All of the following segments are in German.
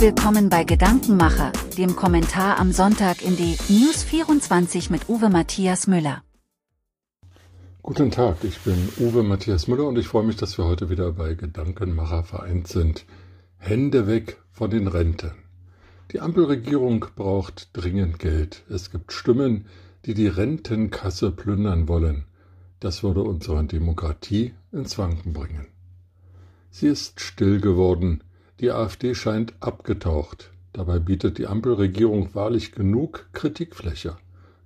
willkommen bei Gedankenmacher, dem Kommentar am Sonntag in die News 24 mit Uwe Matthias Müller. Guten Tag, ich bin Uwe Matthias Müller und ich freue mich, dass wir heute wieder bei Gedankenmacher vereint sind. Hände weg von den Renten. Die Ampelregierung braucht dringend Geld. Es gibt Stimmen, die die Rentenkasse plündern wollen. Das würde unsere Demokratie ins Wanken bringen. Sie ist still geworden. Die AfD scheint abgetaucht. Dabei bietet die Ampelregierung wahrlich genug Kritikfläche.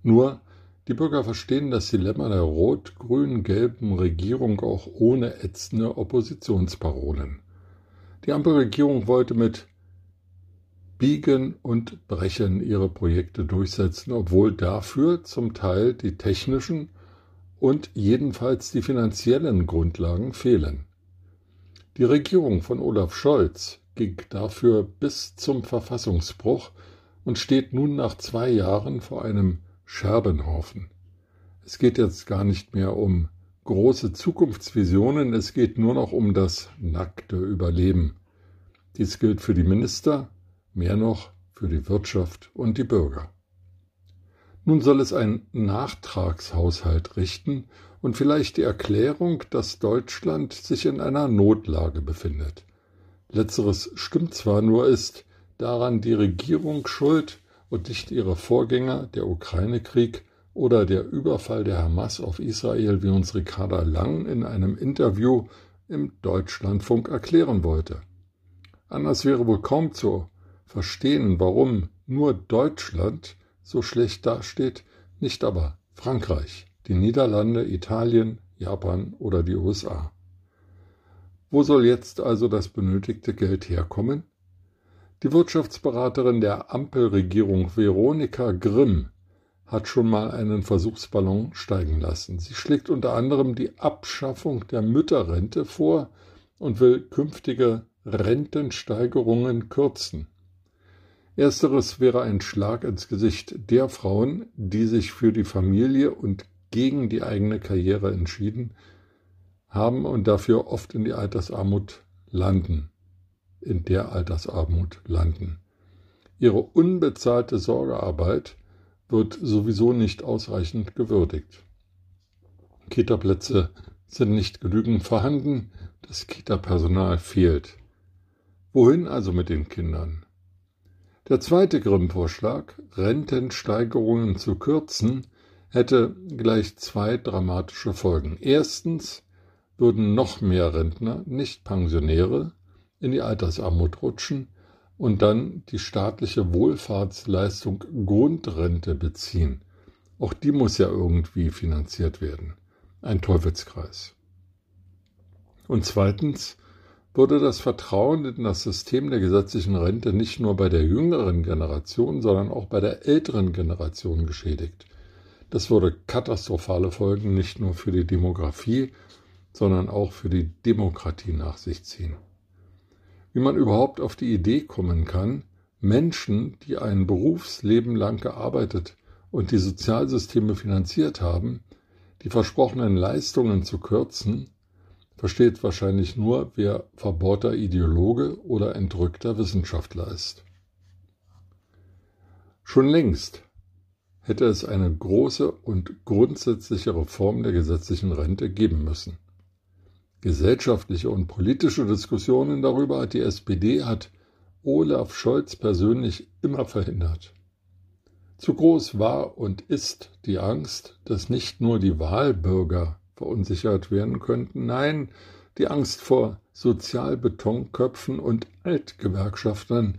Nur die Bürger verstehen das Dilemma der rot-grün-gelben Regierung auch ohne ätzende Oppositionsparolen. Die Ampelregierung wollte mit Biegen und Brechen ihre Projekte durchsetzen, obwohl dafür zum Teil die technischen und jedenfalls die finanziellen Grundlagen fehlen. Die Regierung von Olaf Scholz ging dafür bis zum Verfassungsbruch und steht nun nach zwei Jahren vor einem Scherbenhaufen. Es geht jetzt gar nicht mehr um große Zukunftsvisionen, es geht nur noch um das nackte Überleben. Dies gilt für die Minister, mehr noch für die Wirtschaft und die Bürger. Nun soll es einen Nachtragshaushalt richten und vielleicht die Erklärung, dass Deutschland sich in einer Notlage befindet. Letzteres stimmt zwar, nur ist daran die Regierung schuld und nicht ihre Vorgänger, der Ukraine-Krieg oder der Überfall der Hamas auf Israel, wie uns Ricarda Lang in einem Interview im Deutschlandfunk erklären wollte. Anders wäre wohl kaum zu verstehen, warum nur Deutschland so schlecht dasteht, nicht aber Frankreich, die Niederlande, Italien, Japan oder die USA. Wo soll jetzt also das benötigte Geld herkommen? Die Wirtschaftsberaterin der Ampelregierung Veronika Grimm hat schon mal einen Versuchsballon steigen lassen. Sie schlägt unter anderem die Abschaffung der Mütterrente vor und will künftige Rentensteigerungen kürzen. Ersteres wäre ein Schlag ins Gesicht der Frauen, die sich für die Familie und gegen die eigene Karriere entschieden haben und dafür oft in die Altersarmut landen, in der Altersarmut landen. Ihre unbezahlte Sorgearbeit wird sowieso nicht ausreichend gewürdigt. Kita-Plätze sind nicht genügend vorhanden, das Kita-Personal fehlt. Wohin also mit den Kindern? Der zweite Grimm-Vorschlag, Rentensteigerungen zu kürzen, hätte gleich zwei dramatische Folgen. Erstens würden noch mehr Rentner, nicht Pensionäre, in die Altersarmut rutschen und dann die staatliche Wohlfahrtsleistung Grundrente beziehen. Auch die muss ja irgendwie finanziert werden. Ein Teufelskreis. Und zweitens wurde das Vertrauen in das System der gesetzlichen Rente nicht nur bei der jüngeren Generation, sondern auch bei der älteren Generation geschädigt. Das würde katastrophale Folgen nicht nur für die Demografie, sondern auch für die Demokratie nach sich ziehen. Wie man überhaupt auf die Idee kommen kann, Menschen, die ein Berufsleben lang gearbeitet und die Sozialsysteme finanziert haben, die versprochenen Leistungen zu kürzen, versteht wahrscheinlich nur, wer verbohrter Ideologe oder entrückter Wissenschaftler ist. Schon längst hätte es eine große und grundsätzliche Reform der gesetzlichen Rente geben müssen. Gesellschaftliche und politische Diskussionen darüber die SPD, hat Olaf Scholz persönlich immer verhindert. Zu groß war und ist die Angst, dass nicht nur die Wahlbürger verunsichert werden könnten. Nein, die Angst vor Sozialbetonköpfen und Altgewerkschaftern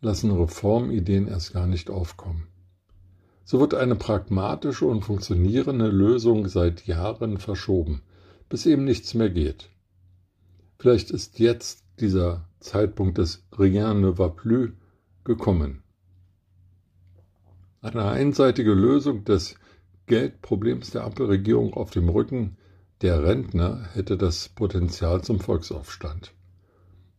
lassen Reformideen erst gar nicht aufkommen. So wird eine pragmatische und funktionierende Lösung seit Jahren verschoben, bis eben nichts mehr geht. Vielleicht ist jetzt dieser Zeitpunkt des Rien ne va plus gekommen. Eine einseitige Lösung des Geldproblems der Ampelregierung auf dem Rücken der Rentner hätte das Potenzial zum Volksaufstand.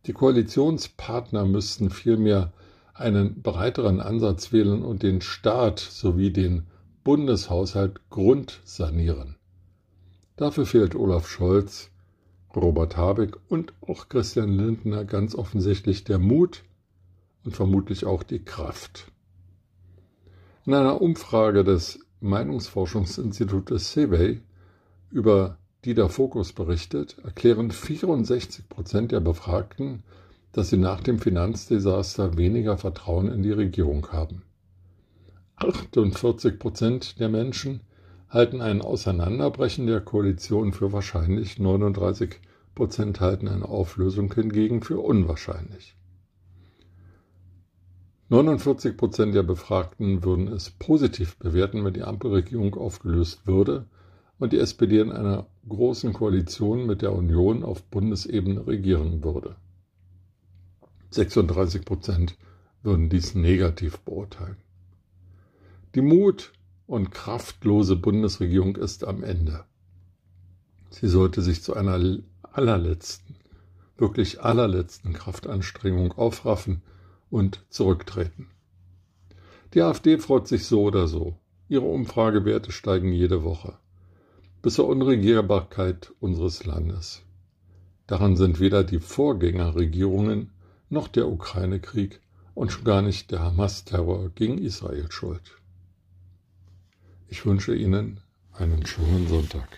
Die Koalitionspartner müssten vielmehr einen breiteren Ansatz wählen und den Staat sowie den Bundeshaushalt grundsanieren. Dafür fehlt Olaf Scholz, Robert Habeck und auch Christian Lindner ganz offensichtlich der Mut und vermutlich auch die Kraft. In einer Umfrage des Meinungsforschungsinstitutes Survey, über die der Fokus berichtet, erklären 64 Prozent der Befragten, dass sie nach dem Finanzdesaster weniger Vertrauen in die Regierung haben. 48 Prozent der Menschen halten ein Auseinanderbrechen der Koalition für wahrscheinlich, 39 Prozent halten eine Auflösung hingegen für unwahrscheinlich. 49 Prozent der Befragten würden es positiv bewerten, wenn die Ampelregierung aufgelöst würde und die SPD in einer großen Koalition mit der Union auf Bundesebene regieren würde. 36 Prozent würden dies negativ beurteilen. Die Mut und kraftlose Bundesregierung ist am Ende. Sie sollte sich zu einer allerletzten, wirklich allerletzten Kraftanstrengung aufraffen und zurücktreten. Die AfD freut sich so oder so. Ihre Umfragewerte steigen jede Woche. Bis zur Unregierbarkeit unseres Landes. Daran sind weder die Vorgängerregierungen noch der Ukraine-Krieg und schon gar nicht der Hamas-Terror gegen Israel schuld. Ich wünsche Ihnen einen schönen Sonntag.